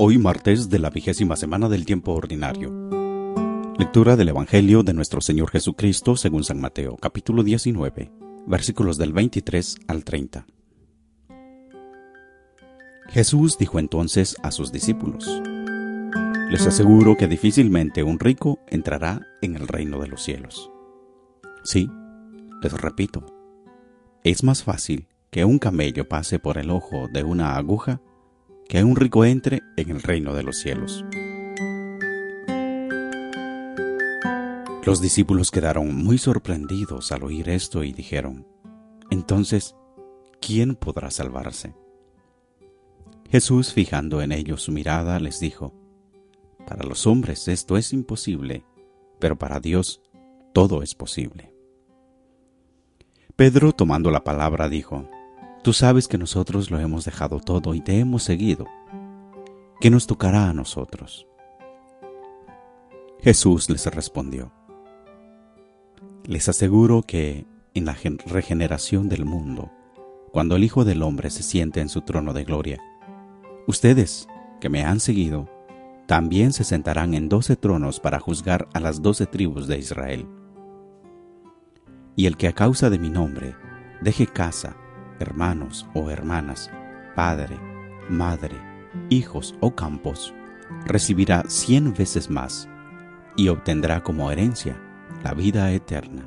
Hoy martes de la vigésima semana del tiempo ordinario. Lectura del Evangelio de nuestro Señor Jesucristo según San Mateo, capítulo 19, versículos del 23 al 30. Jesús dijo entonces a sus discípulos, Les aseguro que difícilmente un rico entrará en el reino de los cielos. Sí, les repito, es más fácil que un camello pase por el ojo de una aguja que un rico entre en el reino de los cielos. Los discípulos quedaron muy sorprendidos al oír esto y dijeron, Entonces, ¿quién podrá salvarse? Jesús, fijando en ellos su mirada, les dijo, Para los hombres esto es imposible, pero para Dios todo es posible. Pedro, tomando la palabra, dijo, Tú sabes que nosotros lo hemos dejado todo y te hemos seguido. ¿Qué nos tocará a nosotros? Jesús les respondió, Les aseguro que en la regeneración del mundo, cuando el Hijo del Hombre se siente en su trono de gloria, ustedes que me han seguido, también se sentarán en doce tronos para juzgar a las doce tribus de Israel. Y el que a causa de mi nombre deje casa, hermanos o hermanas, padre, madre, hijos o campos, recibirá cien veces más y obtendrá como herencia la vida eterna.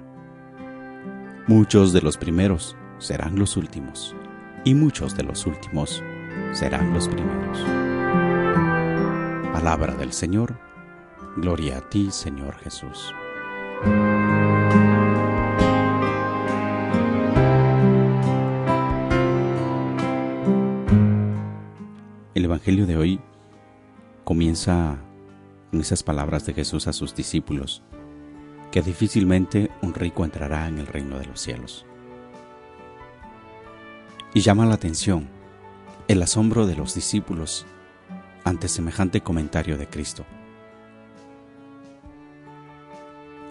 Muchos de los primeros serán los últimos, y muchos de los últimos serán los primeros. Palabra del Señor, gloria a ti, Señor Jesús. Evangelio de hoy comienza con esas palabras de Jesús a sus discípulos, que difícilmente un rico entrará en el reino de los cielos. Y llama la atención el asombro de los discípulos ante semejante comentario de Cristo.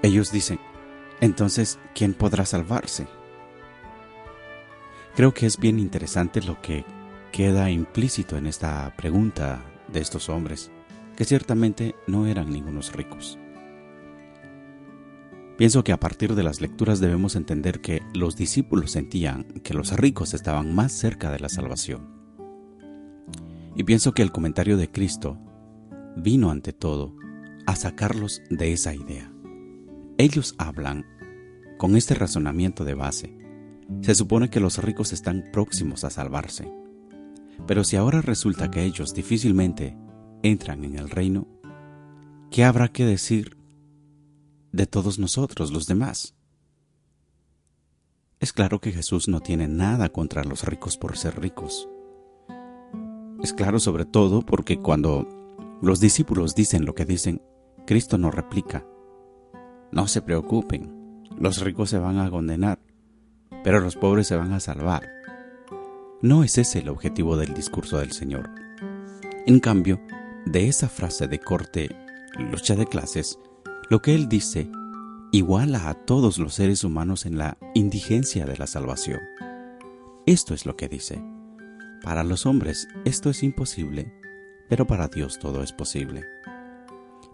Ellos dicen, entonces, ¿quién podrá salvarse? Creo que es bien interesante lo que queda implícito en esta pregunta de estos hombres, que ciertamente no eran ningunos ricos. Pienso que a partir de las lecturas debemos entender que los discípulos sentían que los ricos estaban más cerca de la salvación. Y pienso que el comentario de Cristo vino ante todo a sacarlos de esa idea. Ellos hablan con este razonamiento de base. Se supone que los ricos están próximos a salvarse. Pero si ahora resulta que ellos difícilmente entran en el reino, ¿qué habrá que decir de todos nosotros, los demás? Es claro que Jesús no tiene nada contra los ricos por ser ricos. Es claro sobre todo porque cuando los discípulos dicen lo que dicen, Cristo no replica. No se preocupen, los ricos se van a condenar, pero los pobres se van a salvar. No es ese el objetivo del discurso del Señor. En cambio, de esa frase de corte lucha de clases, lo que Él dice iguala a todos los seres humanos en la indigencia de la salvación. Esto es lo que dice. Para los hombres esto es imposible, pero para Dios todo es posible.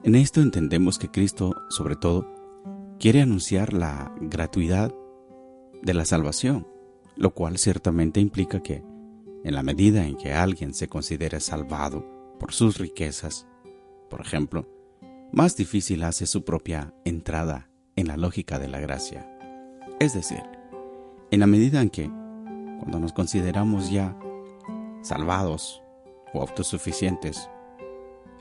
En esto entendemos que Cristo, sobre todo, quiere anunciar la gratuidad de la salvación lo cual ciertamente implica que, en la medida en que alguien se considere salvado por sus riquezas, por ejemplo, más difícil hace su propia entrada en la lógica de la gracia. Es decir, en la medida en que, cuando nos consideramos ya salvados o autosuficientes,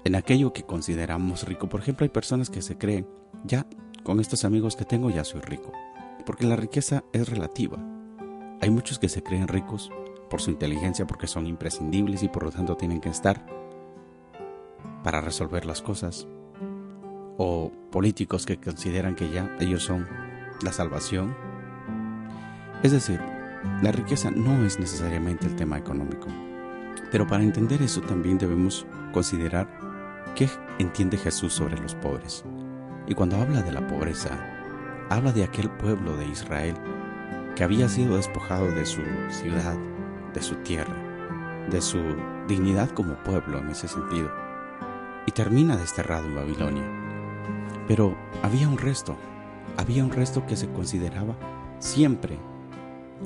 en aquello que consideramos rico, por ejemplo, hay personas que se creen, ya, con estos amigos que tengo ya soy rico, porque la riqueza es relativa hay muchos que se creen ricos por su inteligencia porque son imprescindibles y por lo tanto tienen que estar para resolver las cosas. O políticos que consideran que ya ellos son la salvación. Es decir, la riqueza no es necesariamente el tema económico. Pero para entender eso también debemos considerar qué entiende Jesús sobre los pobres. Y cuando habla de la pobreza, habla de aquel pueblo de Israel que había sido despojado de su ciudad, de su tierra, de su dignidad como pueblo en ese sentido y termina desterrado en Babilonia. Pero había un resto, había un resto que se consideraba siempre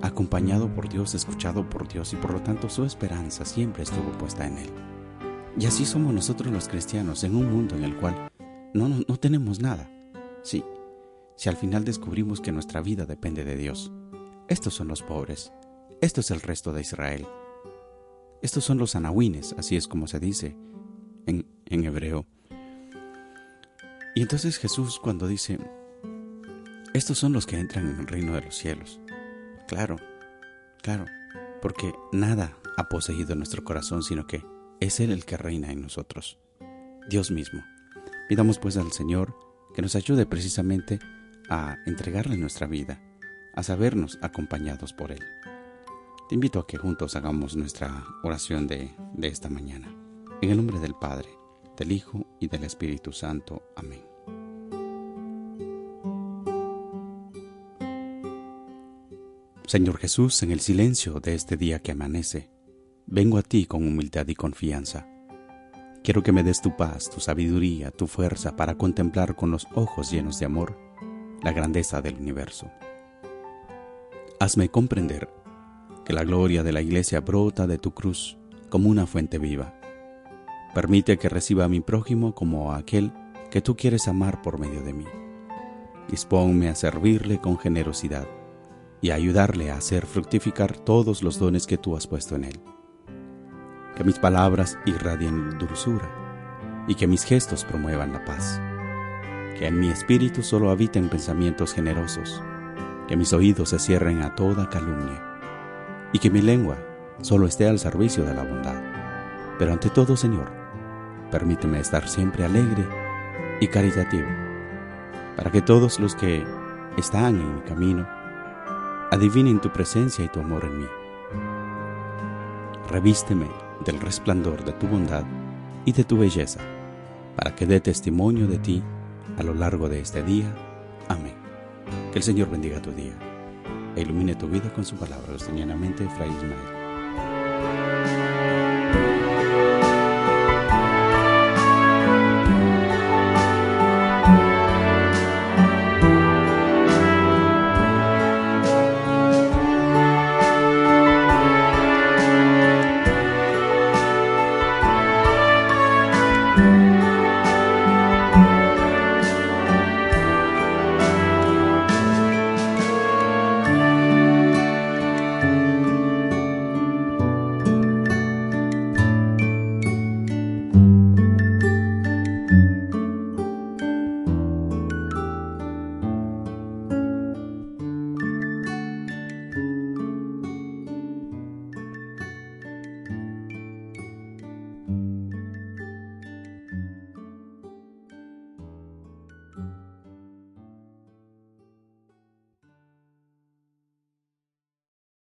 acompañado por Dios, escuchado por Dios y por lo tanto su esperanza siempre estuvo puesta en Él. Y así somos nosotros los cristianos en un mundo en el cual no, no, no tenemos nada. Sí, si al final descubrimos que nuestra vida depende de Dios. Estos son los pobres, esto es el resto de Israel. Estos son los anahuines, así es como se dice en, en hebreo. Y entonces Jesús cuando dice, estos son los que entran en el reino de los cielos. Claro, claro, porque nada ha poseído nuestro corazón, sino que es Él el que reina en nosotros, Dios mismo. Pidamos pues al Señor que nos ayude precisamente a entregarle nuestra vida, a sabernos acompañados por Él. Te invito a que juntos hagamos nuestra oración de, de esta mañana. En el nombre del Padre, del Hijo y del Espíritu Santo. Amén. Señor Jesús, en el silencio de este día que amanece, vengo a ti con humildad y confianza. Quiero que me des tu paz, tu sabiduría, tu fuerza para contemplar con los ojos llenos de amor la grandeza del universo. Hazme comprender que la gloria de la iglesia brota de tu cruz como una fuente viva. Permite que reciba a mi prójimo como a aquel que tú quieres amar por medio de mí. Dispónme a servirle con generosidad y a ayudarle a hacer fructificar todos los dones que tú has puesto en él. Que mis palabras irradien dulzura y que mis gestos promuevan la paz. Que en mi espíritu solo habiten pensamientos generosos. Que mis oídos se cierren a toda calumnia y que mi lengua solo esté al servicio de la bondad. Pero ante todo, Señor, permíteme estar siempre alegre y caritativo, para que todos los que están en mi camino adivinen tu presencia y tu amor en mí. Revísteme del resplandor de tu bondad y de tu belleza, para que dé testimonio de ti a lo largo de este día. Amén. Que el Señor bendiga tu día e ilumine tu vida con su palabra. Sostenidamente, Fray Ismael.